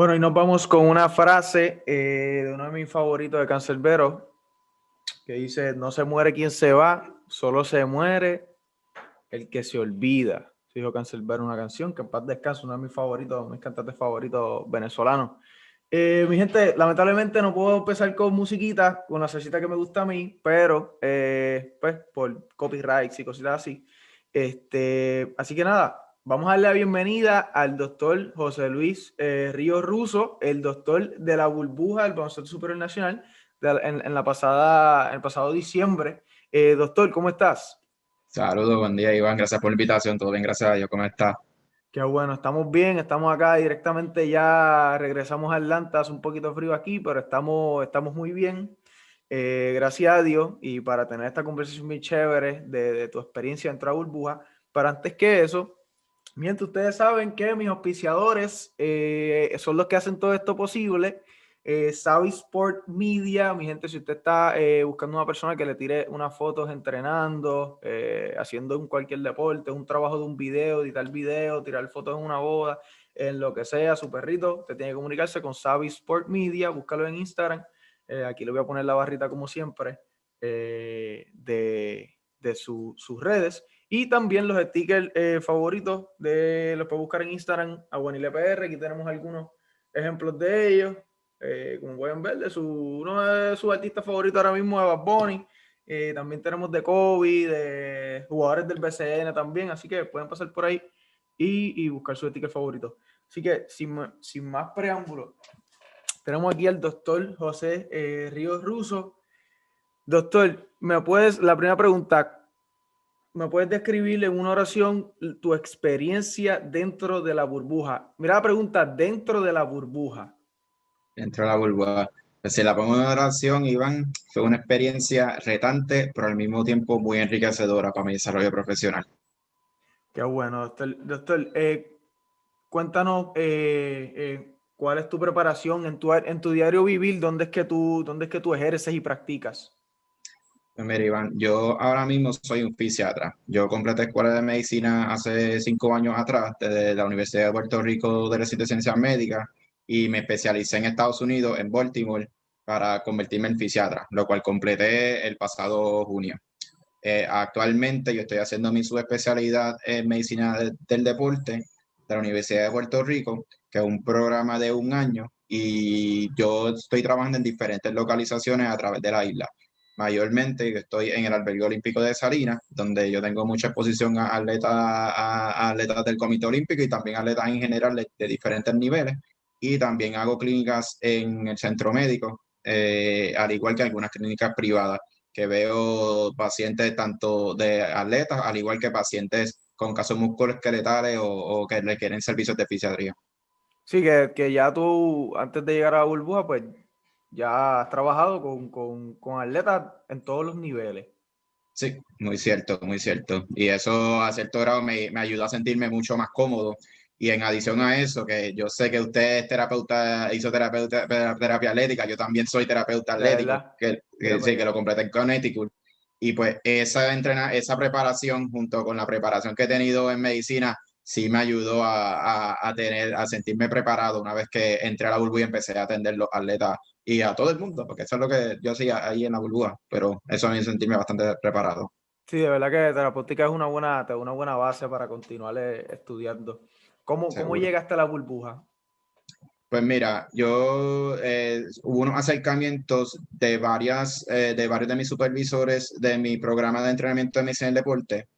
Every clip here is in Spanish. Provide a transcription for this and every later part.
Bueno, y nos vamos con una frase eh, de uno de mis favoritos de Cancerbero, que dice, no se muere quien se va, solo se muere el que se olvida. Dijo Cancerbero una canción que en paz descanso, uno de mis favoritos, mis cantantes favoritos venezolanos. Eh, mi gente, lamentablemente no puedo empezar con musiquita, con la salsita que me gusta a mí, pero eh, pues por copyrights y cositas así. Este, así que nada, Vamos a darle la bienvenida al doctor José Luis eh, Río Russo, el doctor de la burbuja del Baloncesto Superior Nacional en, la pasada, el pasado diciembre. Eh, doctor, ¿cómo estás? Saludos, buen día Iván, gracias por la invitación, todo bien, gracias a Dios, ¿cómo estás? Qué bueno, estamos bien, estamos acá directamente, ya regresamos a Atlanta, hace un poquito frío aquí, pero estamos, estamos muy bien, eh, gracias a Dios, y para tener esta conversación muy chévere de, de tu experiencia dentro de la burbuja, pero antes que eso, Mientras ustedes saben que mis auspiciadores eh, son los que hacen todo esto posible. Eh, Sport Media, mi gente, si usted está eh, buscando una persona que le tire unas fotos entrenando, eh, haciendo un cualquier deporte, un trabajo de un video, editar video, tirar fotos en una boda, en lo que sea, su perrito, te tiene que comunicarse con Savvy Sport Media, búscalo en Instagram. aquí le voy a poner la barrita como siempre de, de sus redes. Y también los stickers eh, favoritos de los puedes buscar en Instagram, a PR. Aquí tenemos algunos ejemplos de ellos. Eh, como pueden ver, de su, uno de sus artistas favoritos ahora mismo es Bad Bunny. Eh, también tenemos de Kobe, de jugadores del BCN también. Así que pueden pasar por ahí y, y buscar su sticker favorito. Así que sin, sin más preámbulos, tenemos aquí al doctor José Ríos Russo. Doctor, ¿me puedes, la primera pregunta, ¿Me puedes describir en una oración tu experiencia dentro de la burbuja? Mira la pregunta, dentro de la burbuja. Dentro de la burbuja. Pues si la pongo en oración, Iván, fue una experiencia retante, pero al mismo tiempo muy enriquecedora para mi desarrollo profesional. Qué bueno, doctor. doctor eh, cuéntanos eh, eh, cuál es tu preparación en tu, en tu diario vivir, dónde es, que tú, dónde es que tú ejerces y practicas. Mira, yo ahora mismo soy un fisiatra. Yo completé escuela de medicina hace cinco años atrás desde la Universidad de Puerto Rico de Recinto de Ciencias Médicas y me especialicé en Estados Unidos, en Baltimore, para convertirme en fisiatra, lo cual completé el pasado junio. Eh, actualmente yo estoy haciendo mi subespecialidad en medicina del deporte de la Universidad de Puerto Rico, que es un programa de un año, y yo estoy trabajando en diferentes localizaciones a través de la isla mayormente estoy en el albergue olímpico de Salinas, donde yo tengo mucha exposición a atletas, a, atletas del Comité Olímpico y también atletas en general de, diferentes niveles. Y también hago clínicas en el centro médico, eh, al igual que algunas clínicas privadas, que veo pacientes tanto de atletas, al igual que pacientes con casos musculoesqueletales o, o que requieren servicios de fisiatría. Sí, que, que ya tú, antes de llegar a la burbuja, pues ya has trabajado con, con, con atletas en todos los niveles. Sí, muy cierto, muy cierto. Y eso a cierto grado me, me ayuda a sentirme mucho más cómodo. Y en adición a eso, que yo sé que usted es terapeuta, hizo terapeuta, terapia atlética, yo también soy terapeuta atlético, que, que, sí, que lo completé en Connecticut. Y pues esa, entrena, esa preparación junto con la preparación que he tenido en medicina, sí me ayudó a, a, a, tener, a sentirme preparado una vez que entré a la burbuja y empecé a atender los atletas y a todo el mundo, porque eso es lo que yo hacía ahí en la burbuja, pero eso me hizo sentirme bastante preparado. Sí, de verdad que terapéutica es una buena, una buena base para continuar eh, estudiando. ¿Cómo, ¿Cómo llegaste a la burbuja? Pues mira, yo eh, hubo unos acercamientos de varias, eh, de varios de mis supervisores de mi programa de entrenamiento de medicina del deporte.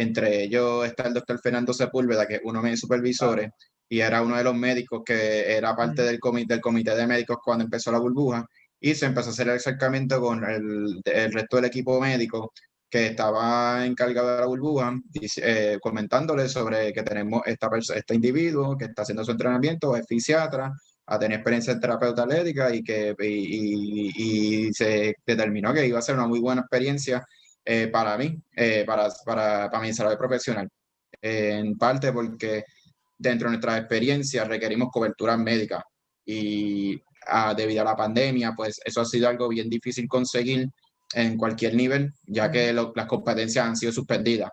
Entre ellos está el doctor Fernando Sepúlveda, que es uno de mis supervisores, y era uno de los médicos que era parte del, comité, del comité de médicos cuando empezó la burbuja y se empezó a hacer el acercamiento con el, el resto del equipo médico que estaba encargado de la burbuja, eh, comentándole sobre que tenemos esta este individuo que está haciendo su entrenamiento, es fisiatra, a tener experiencia en terapeuta atlética y que y, y, se determinó que iba a ser una muy buena experiencia eh, para mí, eh, para, para, para mi desarrollo profesional. en parte porque dentro de nuestras experiencias requerimos cobertura médica y ah, debido a la pandemia, pues eso ha sido algo bien difícil conseguir en cualquier nivel, ya que las competencias han sido suspendidas.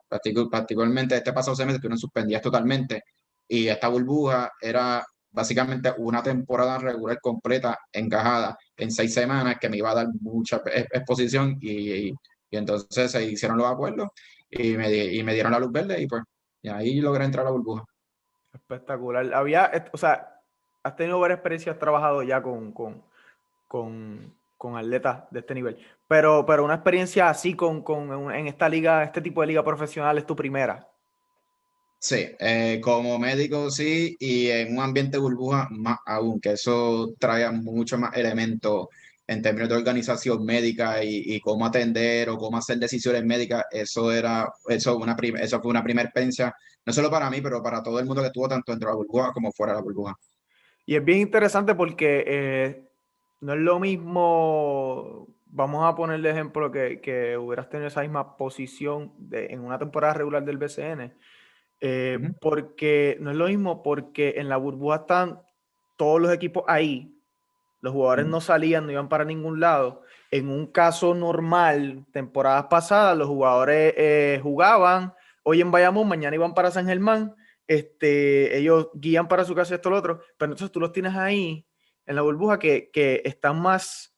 Particularmente este pasado semestre que no suspendías totalmente y esta burbuja era básicamente una temporada regular completa encajada en seis semanas que me iba a dar mucha exposición y, y, entonces se hicieron los acuerdos y me, y me dieron la luz verde y pues y ahí logré entrar a la burbuja. Espectacular. Había, o sea, has tenido varias experiencias, has trabajado ya con, con, con, con atletas de este nivel, pero, pero una experiencia así con, con, en esta liga, este tipo de liga profesional es tu primera. Sí, eh, como médico sí, y en un ambiente burbuja más aún, que eso trae mucho más elementos en términos de organización médica y, cómo atender o cómo hacer decisiones médicas, eso era, eso, una eso fue una primera experiencia, no solo para mí, pero para todo el mundo que estuvo tanto dentro de la burbuja como fuera de la burbuja. Y es bien interesante porque eh, no es lo mismo, vamos a poner de ejemplo que, que hubieras tenido esa misma posición de, en una temporada regular del BCN, eh, porque no es lo mismo porque en la burbuja están todos los equipos ahí, los jugadores no salían, no iban para ningún lado. En un caso normal, temporadas pasadas, los jugadores eh, jugaban, hoy en Bayamón, mañana iban para San Germán, este, ellos guían para su casa esto lo otro, pero entonces tú los tienes ahí en la burbuja que, que están más,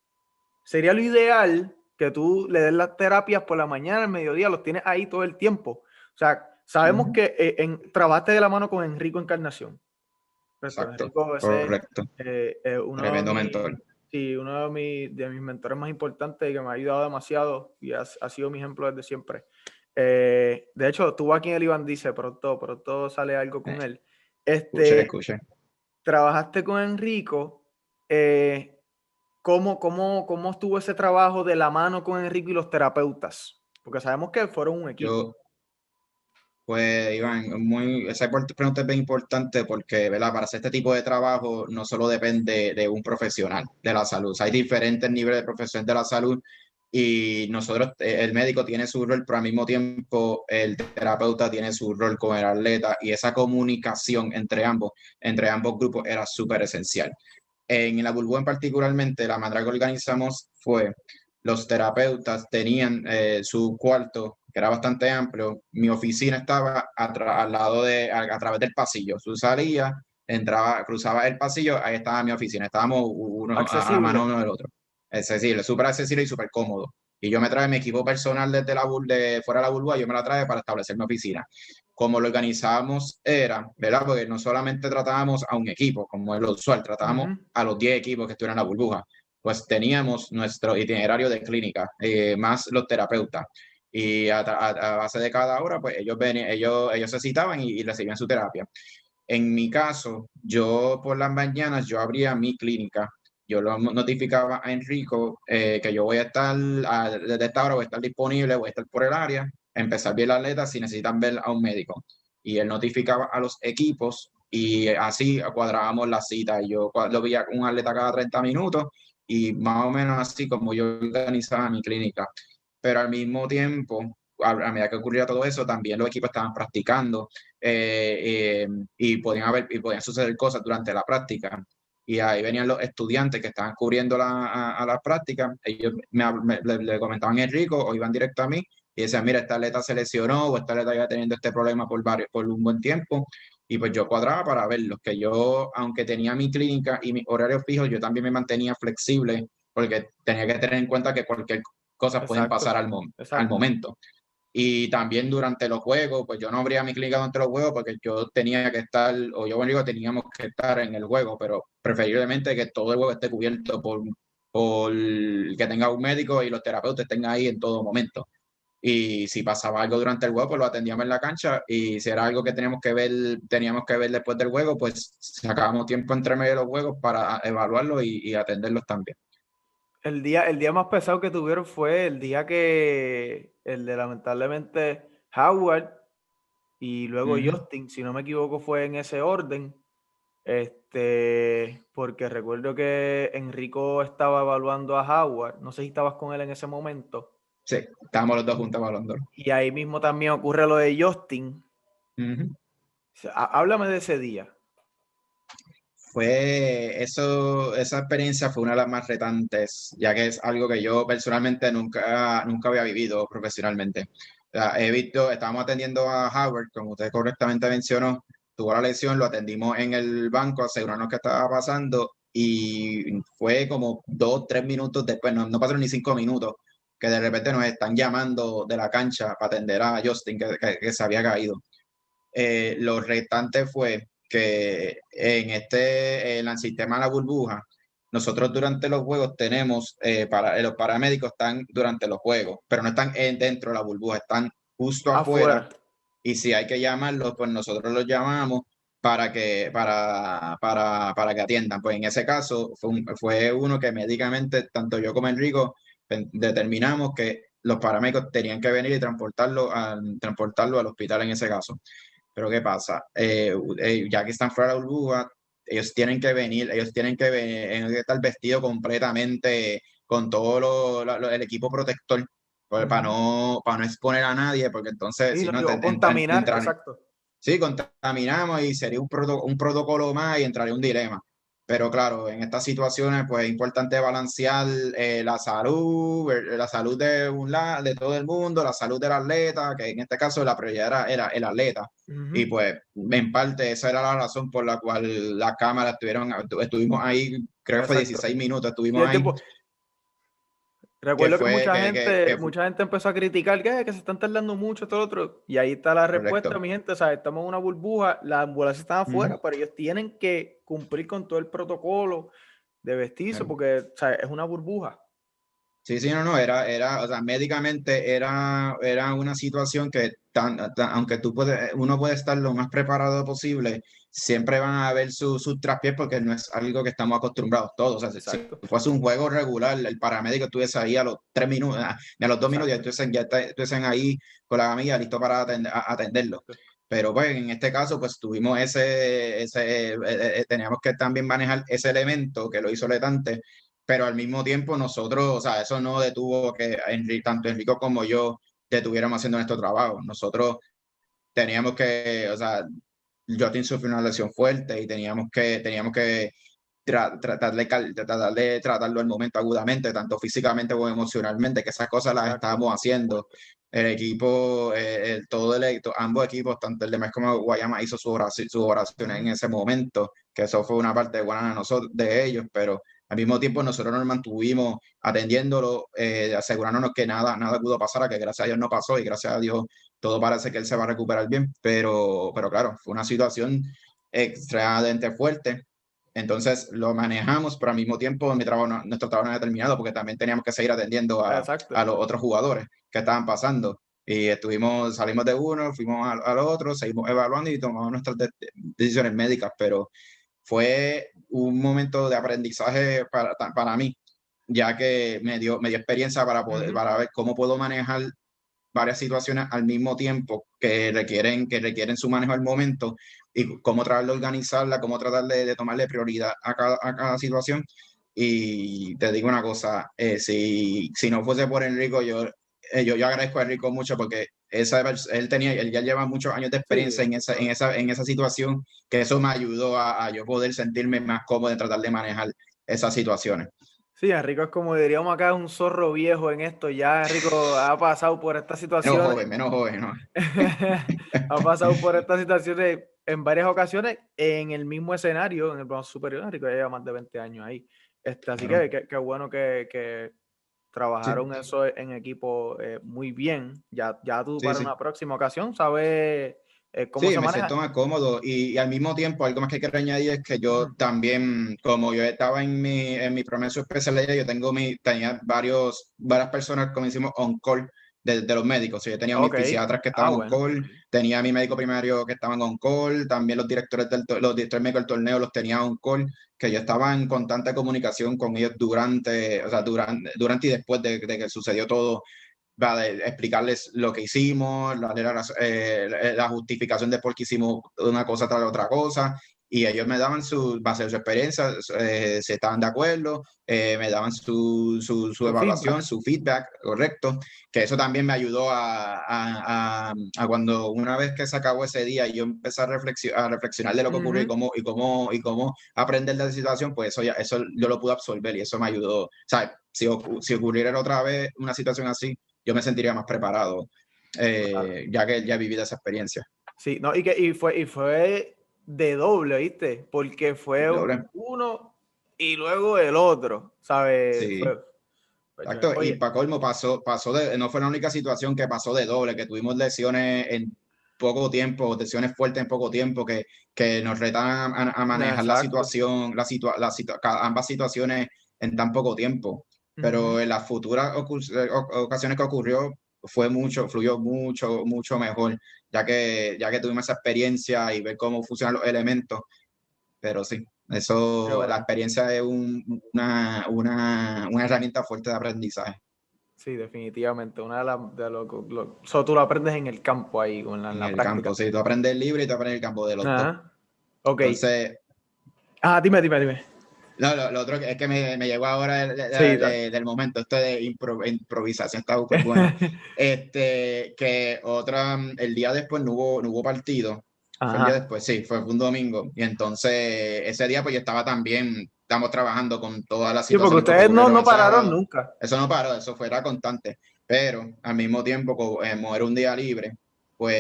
sería lo ideal que tú le des las terapias por la mañana, al mediodía, los tienes ahí todo el tiempo. O sea, sabemos que eh, en, trabajaste de la mano con Enrico Encarnación. Exacto, correcto. Eh, eh, uno Tremendo mentor. Sí, uno de, mis, de mis mentores más importantes y que me ha ayudado demasiado y ha, ha sido mi ejemplo desde siempre. de hecho, tú aquí en el Iván dice, pronto, pronto sale algo con él. Este, escuché, Trabajaste con Enrico. ¿cómo, cómo, ¿Cómo estuvo ese trabajo de la mano con Enrico y los terapeutas? Porque sabemos que fueron un equipo. Pues Iván, muy, esa pregunta es bien importante porque ¿verdad? para hacer este tipo de trabajo no solo depende de un profesional de la salud, hay diferentes niveles de profesión de la salud y nosotros, eh, el médico tiene su rol, pero al mismo tiempo el terapeuta tiene su rol con el atleta y esa comunicación entre ambos, entre ambos grupos era súper esencial. En la burbuja en particularmente, la manera que organizamos fue los terapeutas tenían eh, su cuarto que era bastante amplio, mi oficina estaba al lado de, a, través del pasillo. Tú salías, entraba, cruzaba el pasillo, ahí estaba mi oficina. Estábamos uno a, mano uno del otro. Accesible, súper accesible y súper cómodo. Y yo me traje mi equipo personal desde la de fuera de la burbuja, yo me la traje para establecer mi oficina. Como lo organizábamos era, ¿verdad? Porque no solamente tratábamos a un equipo, como es lo usual, tratábamos a los 10 equipos que estuvieran en la burbuja. Pues teníamos nuestro itinerario de clínica, eh, más los terapeutas y a, base de cada hora, pues ellos, ven, ellos, ellos se citaban y, recibían su terapia. En mi caso, yo por las mañanas, yo abría mi clínica. Yo lo notificaba a Enrico eh, que yo voy a estar, desde esta hora voy a estar disponible, voy a estar por el área, empezar bien la atleta si necesitan ver a un médico. Y él notificaba a los equipos y así cuadrábamos la cita. Yo lo veía un atleta cada 30 minutos y más o menos así como yo organizaba mi clínica pero al mismo tiempo, a, medida que ocurría todo eso, también los equipos estaban practicando eh, eh, y, podían haber, y podían suceder cosas durante la práctica. Y ahí venían los estudiantes que estaban cubriendo la, a, las prácticas, ellos me, le, comentaban a Enrico o iban directo a mí y decían, mira, esta atleta se lesionó o esta atleta iba teniendo este problema por, varios, por un buen tiempo. Y pues yo cuadraba para verlos, que yo, aunque tenía mi clínica y mi horario fijo, yo también me mantenía flexible porque tenía que tener en cuenta que cualquier cosas pueden pasar al, al momento. Y también durante los juegos, pues yo no abría mi clínica durante los juegos porque yo tenía que estar, o yo digo, teníamos que estar en el juego, pero preferiblemente que todo el juego esté cubierto por, por que tenga un médico y los terapeutas estén ahí en todo momento. Y si pasaba algo durante el juego, pues lo atendíamos en la cancha. Y si era algo que teníamos que ver, teníamos que ver después del juego, pues sacábamos tiempo entre medio de los juegos para evaluarlo y, y atenderlos también. El día, el día más pesado que tuvieron fue el día que el de lamentablemente Howard y luego Justin, si no me equivoco, fue en ese orden. Este, porque recuerdo que Enrico estaba evaluando a Howard. No sé si estabas con él en ese momento. Sí, estábamos los dos juntos evaluando. Y ahí mismo también ocurre lo de Justin. Háblame de ese día fue eso, esa experiencia fue una de las más retantes, ya que es algo que yo personalmente nunca, nunca había vivido profesionalmente. he visto, estábamos atendiendo a Howard, como usted correctamente mencionó, tuvo la lesión, lo atendimos en el banco, asegurarnos que estaba pasando y fue como dos, tres minutos después, no, no pasaron ni cinco minutos, que de repente nos están llamando de la cancha para atender a Justin, que, se había caído. Eh, lo restante fue que en este, en el sistema de la burbuja, nosotros durante los juegos tenemos, eh, para, los paramédicos están durante los juegos, pero no están dentro de la burbuja, están justo afuera. Y si hay que llamarlos, pues nosotros los llamamos para que, para, para, para que atiendan. Pues en ese caso fue, fue uno que médicamente, tanto yo como Enrico, determinamos que los paramédicos tenían que venir y transportarlo, transportarlo al hospital en ese caso. Pero ¿qué pasa? Eh, ya que están fuera de la burbuja, ellos tienen que venir, ellos tienen que, venir, estar vestidos completamente con todo el equipo protector pues, para, no, para no exponer a nadie, porque entonces... si no, contaminar, exacto. Sí, contaminamos y sería un, un protocolo más y entraría un dilema. Pero claro, en estas situaciones pues es importante balancear eh, la salud, la salud de un lado, de todo el mundo, la salud del atleta, que en este caso la prioridad era, el atleta. Y pues en parte esa era la razón por la cual las cámaras estuvieron, estuvimos ahí, creo que fue 16 minutos, estuvimos ahí. Recuerdo que, mucha, gente, mucha gente empezó a criticar que, se están tardando mucho, lo otro. Y ahí está la respuesta, mi gente. O sea, estamos en una burbuja, las ambulancias están afuera, pero ellos tienen que cumplir con todo el protocolo de vestirse, porque o sea, es una burbuja. Sí, sí, no, no, era, era, o sea, médicamente era, era una situación que, tan, aunque tú puedes, uno puede estar lo más preparado posible, siempre van a haber sus su traspiés porque no es algo que estamos acostumbrados todos. O sea, si fuese un juego regular, el paramédico estuviese ahí a los tres minutos, a, los dos minutos, ya estuviesen, ya estuviesen ahí con la camilla listo para atenderlo. Pero pues en este caso, pues tuvimos ese, ese eh, eh, eh, teníamos que también manejar ese elemento que lo hizo Letante, pero al mismo tiempo nosotros, o sea, eso no detuvo que tanto Enrico como yo estuviéramos haciendo nuestro trabajo. Nosotros teníamos que, o sea, Justin sufrió una lesión fuerte y teníamos que, teníamos que tratar, de, tratar de tratarlo al momento agudamente, tanto físicamente como emocionalmente, que esas cosas las estábamos haciendo. El equipo, eh, el, todo el, ambos equipos, tanto el de Mes como Guayama, hizo su oración, su oración en ese momento, que eso fue una parte buena de, nosotros, de ellos, pero al mismo tiempo nosotros nos mantuvimos atendiéndolo, eh, asegurándonos que nada, nada pudo pasar, a que gracias a Dios no pasó y gracias a Dios todo parece que él se va a recuperar bien, pero, pero claro, fue una situación extremadamente fuerte. Entonces lo manejamos, pero al mismo tiempo mi trabajo nuestro trabajo no había terminado porque también teníamos que seguir atendiendo a, a los otros jugadores que estaban pasando. Y estuvimos, salimos de uno, fuimos al otro, seguimos evaluando y tomamos nuestras decisiones médicas, pero fue un momento de aprendizaje para, para mí, ya que me dio, me dio experiencia para, poder, para ver cómo puedo manejar varias situaciones al mismo tiempo que requieren, que requieren su manejo al momento y cómo tratar de organizarla, cómo tratar de, tomarle prioridad a cada, a cada, situación. Y te digo una cosa, eh, si, si no fuese por Enrico, yo, eh, yo, yo agradezco a Enrico mucho porque esa, él tenía, él ya lleva muchos años de experiencia en, esa, en, esa, en esa situación, que eso me ayudó a, a yo poder sentirme más cómodo en tratar de manejar esas situaciones. Sí, Enrico es como diríamos acá, un zorro viejo en esto. Ya Enrico ha pasado por esta situación. Menos joven, menos joven, ¿no? ha pasado por estas situaciones en varias ocasiones en el mismo escenario, en el plano superior. Enrico ya lleva más de 20 años ahí. Este, así que qué bueno que, que, trabajaron eso en equipo eh, muy bien. Ya, ya tú para una próxima ocasión sabes eh, cómo sí, me siento más cómodo y, al mismo tiempo algo más que quiero añadir es que yo también, como yo estaba en mi, en mi promedio especial, yo tengo mi, tenía varios, varias personas, como decimos, on call de, de los médicos. yo tenía mis psiquiatras que estaban ah, on call, tenía mi médico primario que estaban on call, también los directores del los directores médicos del torneo los tenía on call, que yo estaba en constante comunicación con ellos durante, o sea, durante, durante y después de, de que sucedió todo para explicarles lo que hicimos, la, la, eh, la, justificación de por qué hicimos una cosa tras otra cosa, y ellos me daban su, base de su experiencia, eh, si estaban de acuerdo, eh, me daban su, su, su evaluación, su feedback, correcto, que eso también me ayudó a, a, a, cuando una vez que se acabó ese día yo empecé a, reflexionar, a reflexionar de lo que ocurrió y, cómo, y, cómo, y cómo aprender de la situación, pues eso, ya, eso yo lo pude absorber y eso me ayudó. O sea, si, si ocurriera otra vez una situación así, yo me sentiría más preparado, eh, ya que ya he vivido esa experiencia. Sí, no, y que y fue, y fue de doble, ¿viste? Porque fue uno y luego el otro, ¿sabes? Sí. Exacto, y para colmo pasó, pasó de, no fue la única situación que pasó de doble, que tuvimos lesiones en poco tiempo, lesiones fuertes en poco tiempo, que, que nos retan a, manejar la situación, la la ambas situaciones en tan poco tiempo. Pero en las futuras eh, ocasiones que ocurrió, fue mucho, fluyó mucho, mucho mejor, ya que, ya que tuvimos esa experiencia y ver cómo funcionan los elementos. Pero sí, eso, la experiencia es una, una, una, herramienta fuerte de aprendizaje. Sí, definitivamente. Una de las de lo, tú lo aprendes en el campo ahí, en la, en el campo, sí, tú aprendes libre y tú aprendes el campo de los dos. Ok. Entonces, ah, dime, dime, dime. No, lo, otro es que me, me llegó ahora del momento, esto de improvisación está súper bueno. este, que otra, el día después no hubo, no hubo partido. Fue el día después, sí, fue un domingo. Y entonces ese día pues yo estaba también, estamos trabajando con todas las situaciones. Sí, porque ustedes no, no pararon nunca. Eso no paró, eso fuera constante. Pero al mismo tiempo, como era un día libre, pues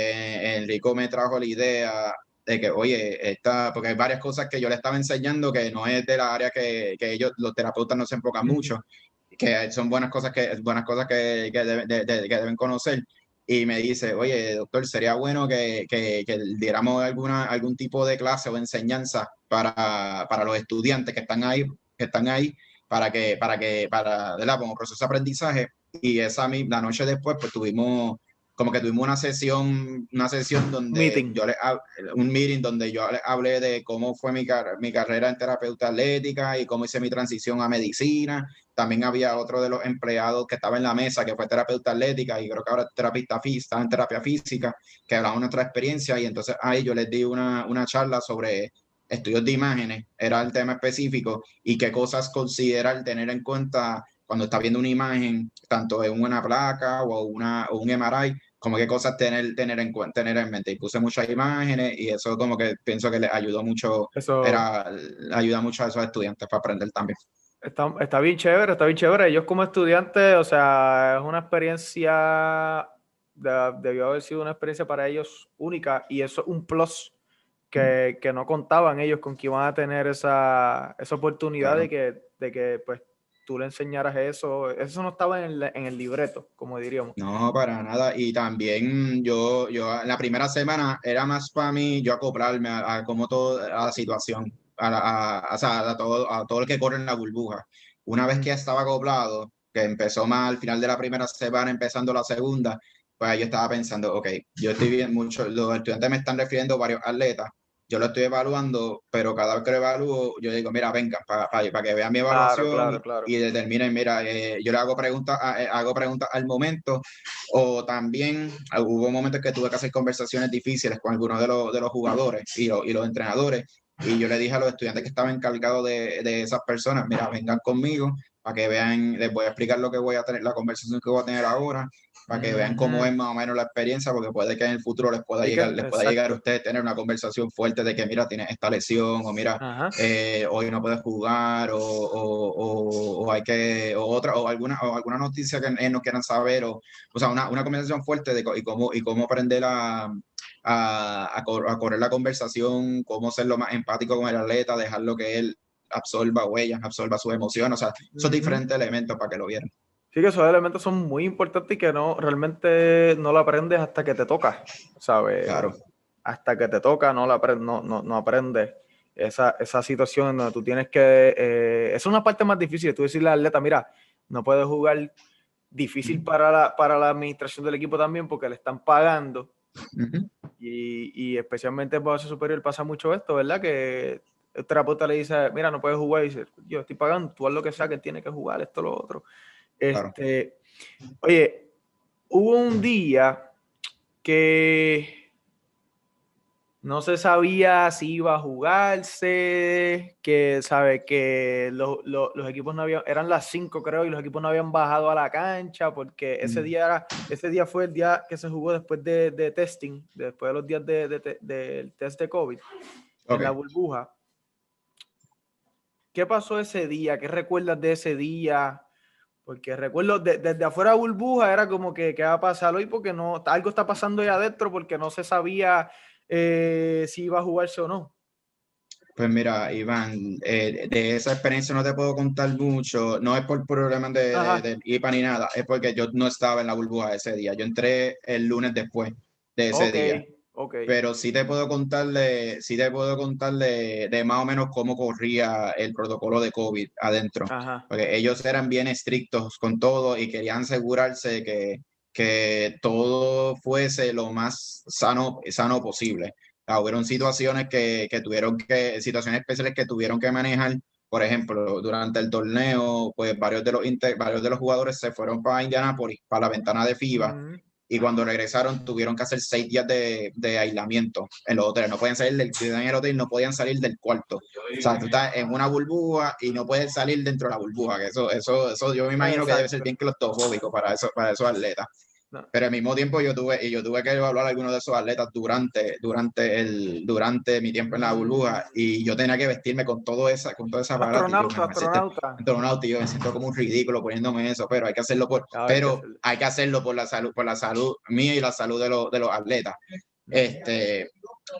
Enrico me trajo la idea de que, oye, esta, porque hay varias cosas que yo le estaba enseñando que no es de la área que, que ellos, los terapeutas, no se enfocan mucho, que son buenas cosas que, buenas cosas que, que, deben conocer. Y me dice, oye, doctor, sería bueno que, que, que, diéramos alguna, algún tipo de clase o enseñanza para, para los estudiantes que están ahí, que están ahí, para que, para que, para, ¿verdad? Como proceso de aprendizaje. Y esa la noche después, pues tuvimos como que tuvimos una sesión, una sesión donde yo le un meeting donde yo le hablé de cómo fue mi, mi carrera en terapeuta atlética y cómo hice mi transición a medicina. También había otro de los empleados que estaba en la mesa que fue terapeuta atlética y creo que ahora es terapista física, en terapia física, que hablaba de nuestra experiencia y entonces ahí yo les di una, una charla sobre estudios de imágenes, era el tema específico y qué cosas considerar tener en cuenta cuando está viendo una imagen, tanto en una placa o, una, o un MRI, como qué cosas tener, tener, en, tener en mente. Y puse muchas imágenes y eso como que pienso que le ayudó mucho, eso, era, ayuda mucho a esos estudiantes para aprender también. Está, está bien chévere, está bien chévere. Ellos como estudiantes, o sea, es una experiencia, debió haber sido una experiencia para ellos única y eso es un plus que, que, no contaban ellos con que iban a tener esa, esa oportunidad de, que, de que pues tú le enseñaras eso, eso no estaba en el, en el, libreto, como diríamos. No, para nada. Y también yo, yo, la primera semana era más para mí yo acoplarme a, como todo, a la situación, a, a, todo, a todo el que corre en la burbuja. Una vez que estaba acoplado, que empezó más al final de la primera semana, empezando la segunda, pues yo estaba pensando, ok, yo estoy bien, mucho, los estudiantes me están refiriendo varios atletas, yo lo estoy evaluando, pero cada vez que lo evalúo, yo digo, mira, venga, para que vean mi evaluación y determinen, mira, eh, yo le hago preguntas, eh, hago preguntas al momento, o también ah, hubo momentos que tuve que hacer conversaciones difíciles con algunos de los, de los jugadores y, y los entrenadores, y yo le dije a los estudiantes que estaban encargados de, de esas personas, mira, vengan conmigo para que vean, les voy a explicar lo que voy a tener, la conversación que voy a tener ahora, para que vean cómo es más o menos la experiencia, porque puede que en el futuro les pueda llegar, les pueda llegar a ustedes tener una conversación fuerte de que, mira, tienes esta lesión, o mira, eh, hoy no puedes jugar, o, o, o, hay que, o otra, o alguna, o alguna noticia que ellos no quieran saber, o, o sea, una, una conversación fuerte de y cómo, y cómo aprender a, a, a, correr la conversación, cómo ser lo más empático con el atleta, dejarlo que él absorba huellas, absorba sus emociones, o sea, esos diferentes elementos para que lo vieran. Sí, que esos elementos son muy importantes y que no realmente no lo aprendes hasta que te toca, ¿sabes? Claro. Hasta que te toca, no, la no, no, no aprendes esa, esa situación donde tú tienes que. Eh, es una parte más difícil. Tú decirle al atleta, mira, no puedes jugar. Difícil para la, para la administración del equipo también porque le están pagando. y, y, especialmente en base superior pasa mucho esto, ¿verdad? Que el terapeuta le dice, mira, no puedes jugar. Y dice, yo estoy pagando, tú haz lo que sea que tiene que jugar, esto, lo otro. Este, Oye, hubo un día que no se sabía si iba a jugarse, que sabe que los, equipos no habían, eran las 5 creo, y los equipos no habían bajado a la cancha, porque ese mm. día era, ese día fue el día que se jugó después de, testing, después de los días del test de COVID, en la burbuja. ¿Qué pasó ese día? ¿Qué recuerdas de ese día? Porque recuerdo, desde afuera burbuja era como que, ¿qué va a pasar hoy? Porque no, algo está pasando ahí adentro porque no se sabía eh, si iba a jugarse o no. Pues mira, Iván, eh, de esa experiencia no te puedo contar mucho. No es por problemas de, de, IPA ni nada, es porque yo no estaba en la burbuja ese día. Yo entré el lunes después de ese día. Okay. Pero sí te puedo contarle, sí te puedo contarle de, más o menos cómo corría el protocolo de COVID adentro. Porque ellos eran bien estrictos con todo y querían asegurarse que, que todo fuese lo más sano, sano posible. Ah, hubieron situaciones que, que, tuvieron que, situaciones especiales que tuvieron que manejar. Por ejemplo, durante el torneo, pues varios de los, varios de los jugadores se fueron para Indianapolis, para la ventana de FIBA, y cuando regresaron tuvieron que hacer seis días de, de, aislamiento en los hoteles. No pueden salir del el hotel, no podían salir del cuarto. O sea, tú estás en una burbuja y no puedes salir dentro de la burbuja. Que eso, eso, eso yo me imagino que debe ser bien claustrofóbico para, eso, para esos atletas. Pero al mismo tiempo yo tuve, y yo tuve que evaluar a algunos de esos atletas durante, durante, el, durante mi tiempo en la burbuja y yo tenía que vestirme con todo esa, con toda esa astronauta, astronauta. astronauta. Y yo me siento como un ridículo poniéndome eso, pero hay que hacerlo por, pero hay que hacerlo por la salud, por la salud mía y la salud de, los, de los atletas. Este,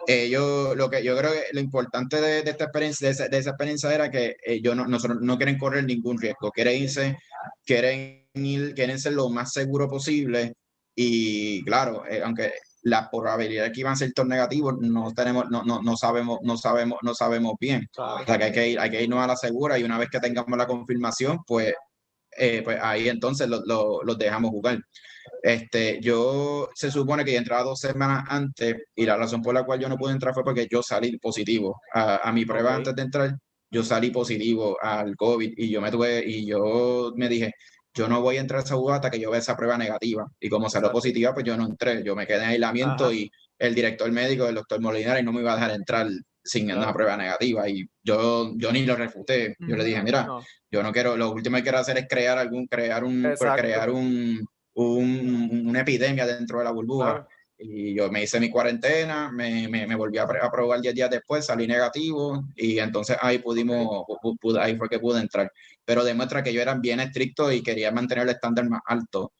eh, yo, lo que yo creo que lo importante de, esta experiencia, de esa, de esa, experiencia era que ellos no, no, no quieren correr ningún riesgo, quieren irse, quieren ir, quieren ser lo más seguro posible y claro, eh, aunque la probabilidad de que iban a ser negativos no tenemos, no, no, no sabemos, no sabemos, no sabemos bien. O sea que hay que ir, hay que irnos a la segura y una vez que tengamos la confirmación, pues, eh, pues ahí entonces los lo, dejamos jugar. Este, yo se supone que entraba dos semanas antes y la razón por la cual yo no pude entrar fue porque yo salí positivo a, a mi prueba antes de entrar. Yo salí positivo al COVID y yo me tuve y yo me dije, yo no voy a entrar a esa jugada hasta que yo vea esa prueba negativa. Y como salió positiva, pues yo no entré. Yo me quedé en aislamiento y el director médico, el doctor Molinari, no me iba a dejar entrar sin una prueba negativa. Y yo, yo ni lo refuté. Yo le dije, mira, yo no quiero, lo último que quiero hacer es crear algún, crear un, pues, crear un, un, una epidemia dentro de la burbuja. Y yo me hice mi cuarentena, me, me, me volví a, a, probar 10 días después, salí negativo y entonces ahí pudimos, ahí fue que pude entrar. Pero demuestra que yo era bien estricto y quería mantener el estándar más alto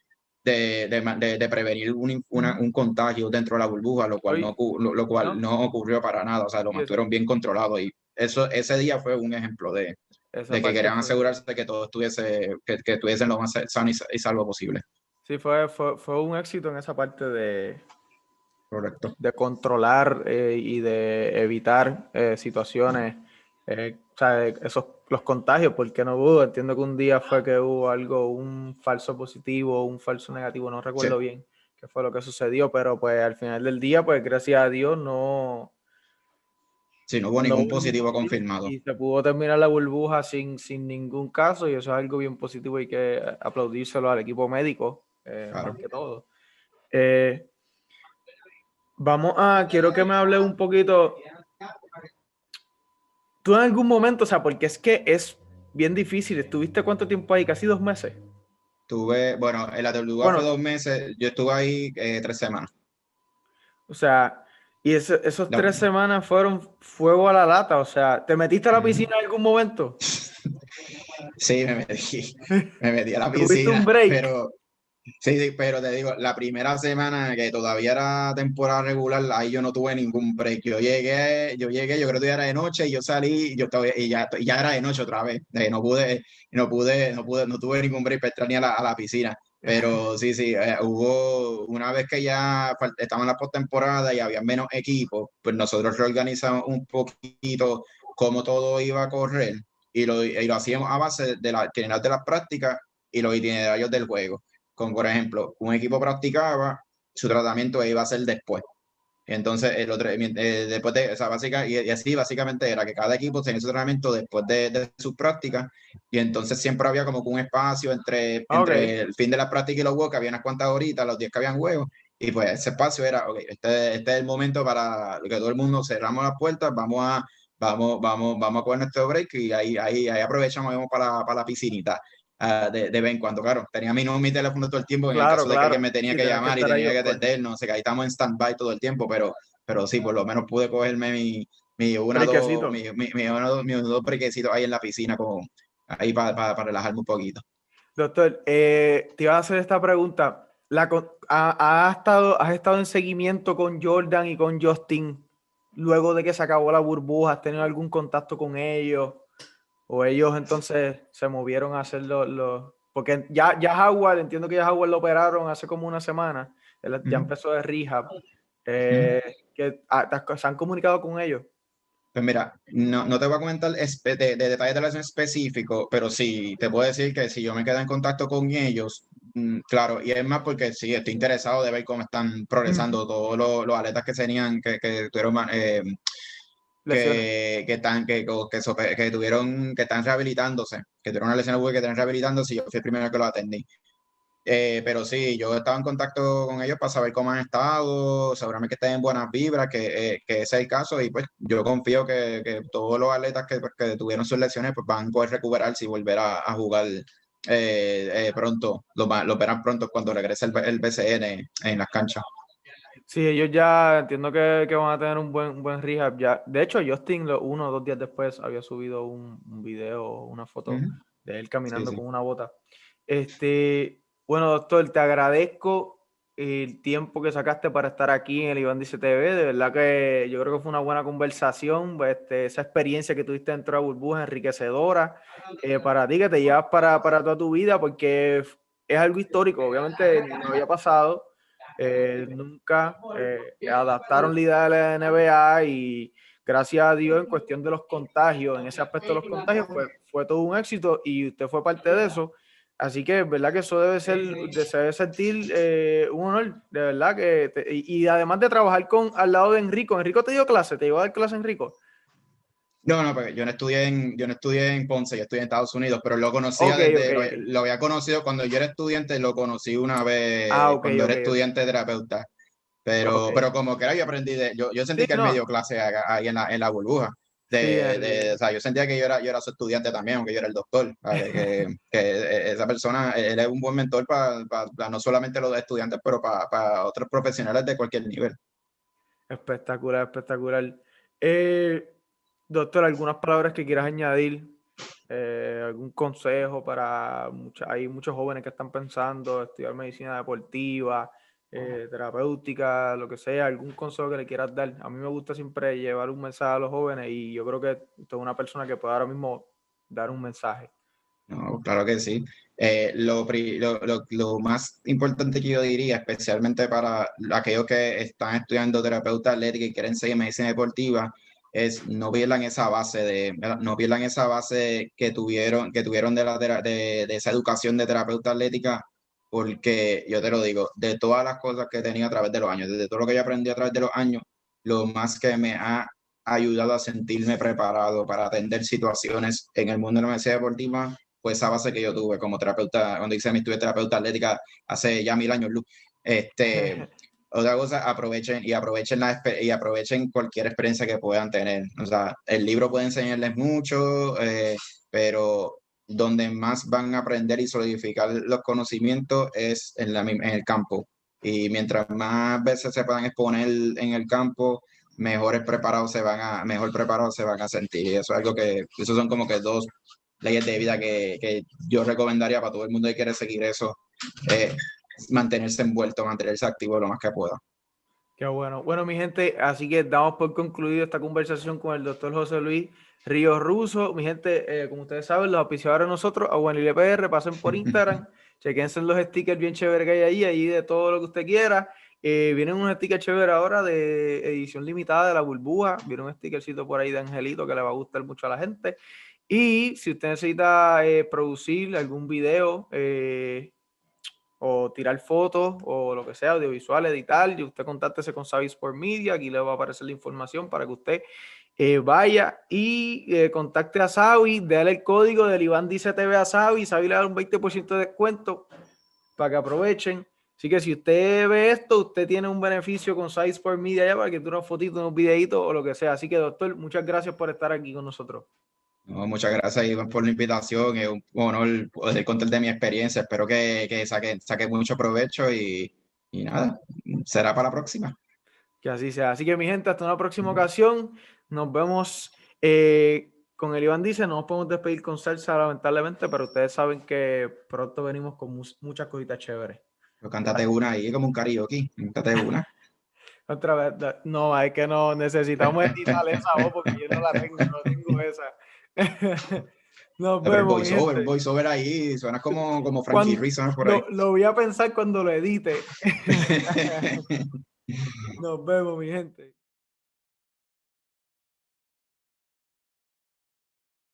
de, de, de, prevenir un, un, contagio dentro de la burbuja, lo cual, no, lo, cual no. ocurrió para nada, o sea, lo mantuvieron bien controlado y eso, ese día fue un ejemplo de, de que querían asegurarse de que todo estuviese, que, que estuviesen lo más sano y, salvo posible. Sí, fue, fue, fue un éxito en esa parte de, Correcto. de controlar eh, y de evitar eh, situaciones, eh, o sea, esos, los contagios, porque no hubo, entiendo que un día fue que hubo algo, un falso positivo, un falso negativo, no recuerdo bien qué fue lo que sucedió, pero pues al final del día, pues gracias a Dios no... Sí, no hubo ningún positivo confirmado. Y se pudo terminar la burbuja sin, sin ningún caso y eso es algo bien positivo y que aplaudírselo al equipo médico, más que todo. Eh, Vamos a, quiero que me hable un poquito. Tú en algún momento, o sea, porque es que es bien difícil. ¿Estuviste cuánto tiempo ahí? ¿Casi dos meses? Tuve, bueno, en la lugar fue dos meses, yo estuve ahí eh, tres semanas. O sea, y esos tres semanas fueron fuego a la lata, o sea, ¿te metiste a la piscina en algún momento? sí, me metí, me metí a la piscina, un break? pero Sí, pero te digo, la primera semana que todavía era temporada regular, ahí yo no tuve ningún break. Yo llegué, yo llegué, yo creo que ya era de noche y yo salí yo todavía, y ya, ya era de noche otra vez. Eh, no pude, no pude, no pude, no tuve ningún break para entrar ni a la, a la piscina. Pero sí, sí, eh, hubo una vez que ya estaba en la postemporada y había menos equipos, pues nosotros reorganizamos un poquito cómo todo iba a correr y lo, y lo hacíamos a base de la de las prácticas y los itinerarios del juego. Como por ejemplo, un equipo practicaba, su tratamiento iba a ser después. Entonces, el otro, eh, después de esa básica, y, así básicamente era que cada equipo tenía su tratamiento después de, de sus prácticas, y entonces siempre había como un espacio entre, entre el fin de la práctica y los juegos, que había unas cuantas horitas, los días que habían juegos, y pues ese espacio era, ok, este, este es el momento para que todo el mundo cerramos las puertas, vamos a, vamos, vamos, vamos a coger nuestro break y ahí, ahí, ahí aprovechamos vamos para, para la piscinita. Ah, de, de, vez en cuando. Claro, tenía mi, mi teléfono todo el tiempo en el caso de que, me tenía que llamar y tenía que atender, no sé, que ahí estamos en stand-by todo el tiempo, pero, pero sí, por lo menos pude cogerme mi, mi una, dos, mi, mi, mi, dos, dos brequecitos ahí en la piscina con, ahí para, para, relajarme un poquito. Doctor, eh, te iba a hacer esta pregunta. La, ha, ha estado, ¿Has estado en seguimiento con Jordan y con Justin luego de que se acabó la burbuja, ¿has tenido algún contacto con ellos? ¿O ellos entonces se movieron a hacer los... Porque ya, ya Howard, entiendo que ya Howard lo operaron hace como una semana, ya empezó de rehab. Eh, que, ah, ¿Se han comunicado con ellos? Pues mira, no, no te voy a comentar de, de, detalles de la lesión específico, pero sí te puedo decir que si yo me quedo en contacto con ellos, mm, claro, y es más porque sí estoy interesado de ver cómo están progresando todos los, los, atletas que tenían, que, que tuvieron, eh, que, que, están, que, que, tuvieron, que están rehabilitándose, que tuvieron una lesión que están rehabilitándose, y yo fui el primero que lo atendí. Eh, pero sí, yo estaba en contacto con ellos para saber cómo han estado, seguramente que estén en buenas vibras, que, eh, que ese es el caso, y pues yo confío que, que todos los atletas que, pues, que, tuvieron sus lesiones pues van a poder recuperarse y volver a, a jugar eh, pronto, lo, lo, verán pronto cuando regrese el, el BCN en las canchas. Sí, ellos ya entiendo que, que, van a tener un buen, un buen rehab ya. De hecho, Justin, uno o dos días después, había subido un, un video, una foto de él caminando con una bota. Este, bueno, doctor, te agradezco el tiempo que sacaste para estar aquí en el Iván Dice TV. De verdad que yo creo que fue una buena conversación. Este, esa experiencia que tuviste dentro de burbuja enriquecedora eh, para ti, que te llevas para, para, toda tu vida, porque es algo histórico. Obviamente no había pasado. Eh, nunca eh, adaptaron la idea de la NBA y gracias a Dios en cuestión de los contagios, en ese aspecto de los contagios, pues fue todo un éxito y usted fue parte de eso. Así que, verdad que eso debe ser, se debe sentir eh, un honor, de verdad que, y, además de trabajar con al lado de Enrico, Enrico te dio clase, te llevó a dar clase Enrico. No, no, porque yo no estudié en, yo no estudié en Ponce, yo estudié en Estados Unidos, pero lo conocía desde, Lo, había conocido cuando yo era estudiante, lo conocí una vez ah, cuando era estudiante terapeuta. Pero, pero como que era, yo aprendí de, yo, yo sentí que él me dio clase ahí en la, en la burbuja. De, de, o sea, yo sentía que yo era, yo era su estudiante también, aunque yo era el doctor. Que, que, esa persona, él es un buen mentor para, para, no solamente los estudiantes, pero para, para, otros profesionales de cualquier nivel. Espectacular, espectacular. Eh, doctor, ¿algunas palabras que quieras añadir? Eh, ¿Algún consejo para mucha, hay muchos jóvenes que están pensando estudiar medicina deportiva? eh, terapéutica, lo que sea, algún consejo que le quieras dar. A mí me gusta siempre llevar un mensaje a los jóvenes y yo creo que usted es una persona que puede ahora mismo dar un mensaje. No, claro que sí. Eh, lo, lo, lo, más importante que yo diría, especialmente para aquellos que están estudiando terapeuta atlética y quieren seguir medicina deportiva, es no pierdan esa base de no pierdan esa base que tuvieron que tuvieron de la de, de esa educación de terapeuta atlética porque yo te lo digo, de todas las cosas que he tenido a través de los años, desde todo lo que yo aprendí a través de los años, lo más que me ha ayudado a sentirme preparado para atender situaciones en el mundo de la universidad deportiva fue esa base que yo tuve como terapeuta, cuando hice mi estudio terapeuta atlética hace ya mil años luz. Este, otra cosa, aprovechen y aprovechen, la, y aprovechen cualquier experiencia que puedan tener. O sea, el libro puede enseñarles mucho, eh, pero donde más van a aprender y solidificar los conocimientos es en, la, en el campo. Y mientras más veces se puedan exponer en el campo, mejores preparados se van a, mejor preparados se van a sentir. Y eso es algo que, esos son como que dos leyes de vida que, que yo recomendaría para todo el mundo que quiere seguir eso, eh, mantenerse envuelto, mantenerse activo lo más que pueda. Qué bueno. Bueno, mi gente, así que damos por concluido esta conversación con el doctor José Luis Río Ruso, mi gente, eh, como ustedes saben, los auspiciadores nosotros, a PR, pasen por Instagram, chequense los stickers bien chéveres que hay ahí, ahí de todo lo que usted quiera. Eh, vienen unos stickers chéveres ahora de edición limitada de la burbuja. Viene un stickercito por ahí de Angelito que le va a gustar mucho a la gente. Y si usted necesita eh, producir algún video o tirar fotos o lo que sea, audiovisual, editar, y usted contáctese con Savi Sport Media. Aquí le va a aparecer la información para que usted eh, vaya y eh, contacte a Savi, déle el código del Iván Dice TV a Savi, Savi le da un 20% de descuento para que aprovechen. Así que si usted ve esto, usted tiene un beneficio con Savi Sport Media ya para que tú unas fotitos, unos videitos o lo que sea. Así que, doctor, muchas gracias por estar aquí con nosotros. Muchas gracias, Iván, por la invitación. Es un honor poder contar de mi experiencia. Espero que, que saque, saque mucho provecho y, y nada, será para la próxima. Que así sea. Así que, mi gente, hasta una próxima ocasión. Nos vemos eh, con el Iván Dice. No nos podemos despedir con salsa, lamentablemente, pero ustedes saben que pronto venimos con muchas cositas chéveres. Pero cántate una ahí como un karaoke. Cántate una. Otra vez, no, es que no necesitamos editar esa voz porque yo no la tengo, no tengo esa. Nos vemos. El voiceover, voiceover ahí, suena como, como Frankie Ruiz, por ahí. Lo, voy a pensar cuando lo edite. Nos vemos, mi gente.